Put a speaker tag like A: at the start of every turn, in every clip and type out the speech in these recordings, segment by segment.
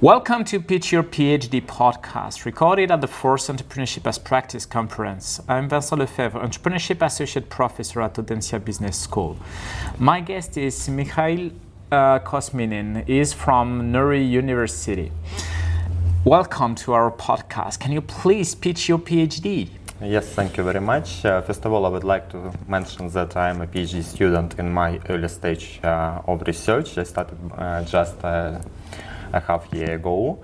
A: Welcome to Pitch Your PhD podcast, recorded at the Force Entrepreneurship as Practice conference. I'm Vincent Lefebvre, Entrepreneurship Associate Professor at Audencia Business School. My guest is Mikhail uh, Kosmynin. He is from Nord University. Welcome to our podcast. Can you please pitch your PhD?
B: Yes, thank you very much. Uh, first of all, I would like to mention that I am a PhD student in my early stage uh, of research. I started uh, just uh, a half year ago.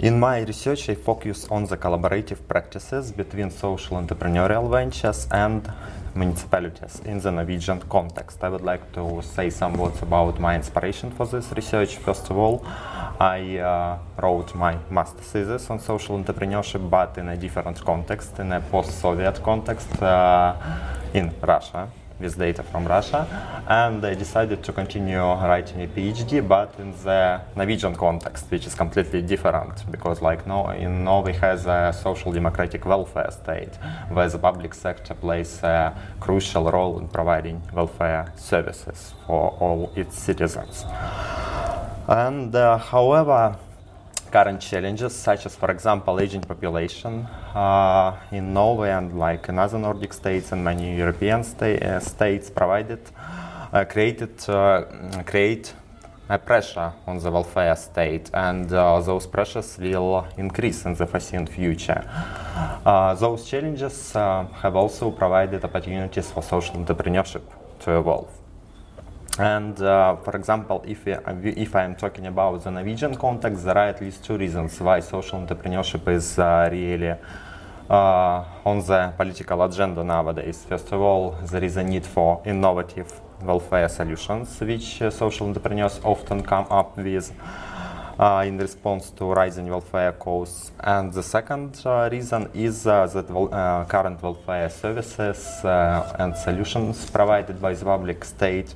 B: In my research, I focus on the collaborative practices between social entrepreneurial ventures and municipalities in the Norwegian context. I would like to say some words about my inspiration for this research. First of all, I uh, wrote my master thesis on social entrepreneurship, but in a different context, in a post-Soviet context uh, in Russia with data from Russia, and I decided to continue writing a PhD, but in the Norwegian context, which is completely different, because like no, in Norway has a social democratic welfare state, where the public sector plays a crucial role in providing welfare services for all its citizens. And uh, however, current challenges, such as, for example, aging population uh, in Norway and like in other Nordic states and many European sta- uh, states, provided uh, created uh, create a pressure on the welfare state, and uh, those pressures will increase in the foreseen future. Uh, those challenges have also provided opportunities for social entrepreneurship to evolve. And uh, for example, if, if I'm talking about the Norwegian context, there are at least two reasons why social entrepreneurship is uh, really uh, on the political agenda nowadays. First of all, there is a need for innovative welfare solutions, which uh, social entrepreneurs often come up with. Uh, in response to rising welfare costs. And the second uh, reason is uh, that wel- current welfare services and solutions provided by the public state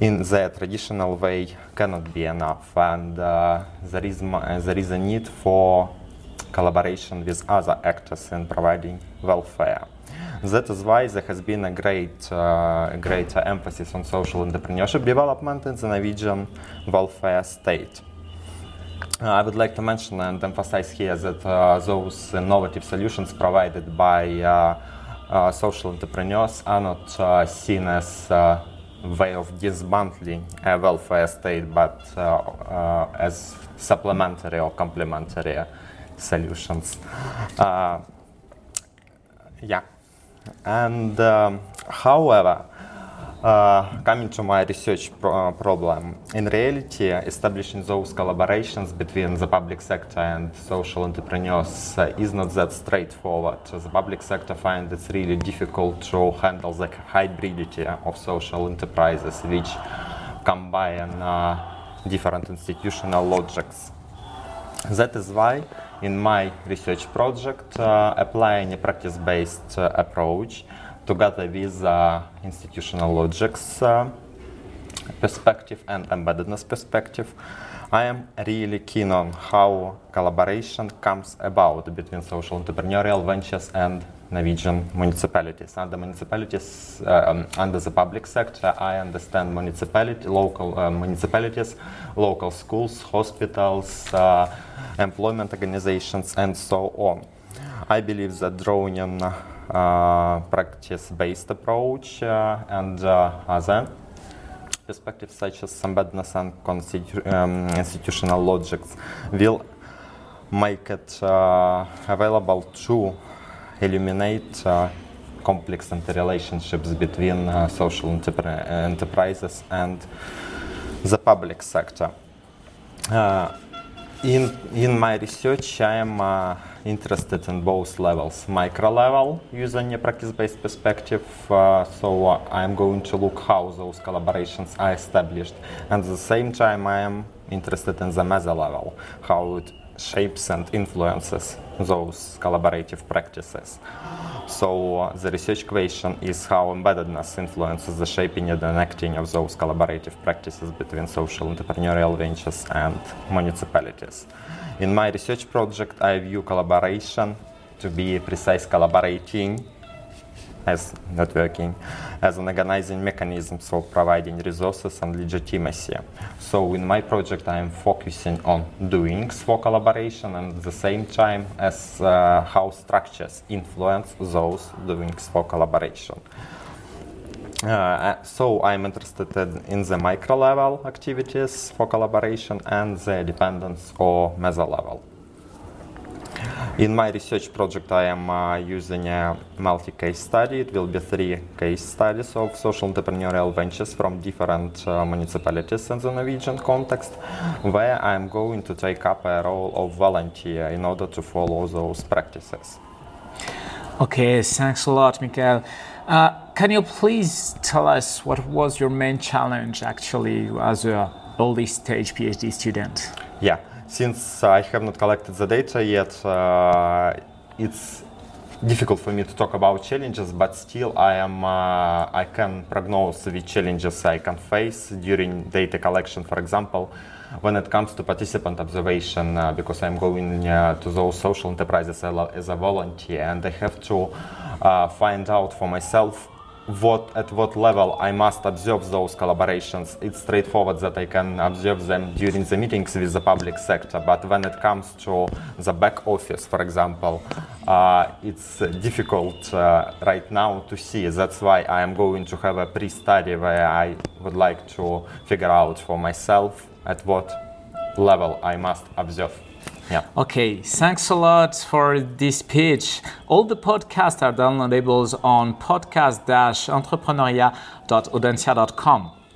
B: in the traditional way cannot be enough, and uh, there is uh, there is a need for collaboration with other actors in providing welfare. That is why there has been a great, uh, great emphasis on social entrepreneurship development in the Norwegian welfare state. Uh, I would like to mention and emphasize here that uh, those innovative solutions provided by uh, social entrepreneurs are not seen as way of dismantling a welfare state, but uh, uh, as supplementary or complementary solutions. Uh, yeah, and um, however, uh, coming to my research pro- uh, problem, in reality, establishing those collaborations between the public sector and social entrepreneurs uh, is not that straightforward. The public sector finds it's really difficult to handle the hybridity of social enterprises, which combine uh, different institutional logics. That is why, in my research project, uh, applying a practice-based approach, together with uh, institutional logics uh, perspective and embeddedness perspective, I am really keen on how collaboration comes about between social entrepreneurial ventures and Norwegian municipalities. Under municipalities, um, under the public sector, I understand municipality, local uh, municipalities, local schools, hospitals, uh, employment organizations, and so on. I believe that drawing on uh, practice-based approach uh, and uh, other perspectives such as embeddedness and um, institutional logics will make it available to eliminate complex interrelationships between uh, social enterprises and the public sector. Uh, in, in my research, I am uh, interested in both levels. Micro level, using a practice-based perspective, uh, so uh, I'm going to look how those collaborations are established. And at the same time, I am interested in the meso level, how it shapes and influences those collaborative practices. So uh, the research question is how embeddedness influences the shaping and enacting of those collaborative practices between social entrepreneurial ventures and municipalities. In my research project, I view collaboration to be precise collaborating as networking as an organizing mechanism for providing resources and legitimacy. So in my project, I am focusing on doings for collaboration and at the same time as uh, how structures influence those doings for collaboration. Uh, so I'm interested in the micro level activities for collaboration and the dependence or meso level. In my research project, I am uh, using a multi-case study. It will be three case studies of social entrepreneurial ventures from different uh, municipalities in the Norwegian context, where I am going to take up a role of volunteer in order to follow those practices.
A: Okay, thanks a lot, Mikael. Uh, can you please tell us what was your main challenge actually as a early stage PhD student?
B: Yeah. Since I have not collected the data yet, uh, it's difficult for me to talk about challenges, but still I am uh, I can prognose the challenges I can face during data collection. For example, when it comes to participant observation, uh, because I'm going uh, to those social enterprises as a volunteer, and I have to uh, find out for myself what at what level I must observe those collaborations. It's straightforward that I can observe them during the meetings with the public sector, but when it comes to the back office, for example, uh, it's difficult uh, right now to see. That's why I am going to have a pre-study where I would like to figure out for myself at what level I must observe. Yeah.
A: Okay, thanks a lot for this pitch. All the podcasts are downloadable on podcast-entrepreneuria.audencia.com.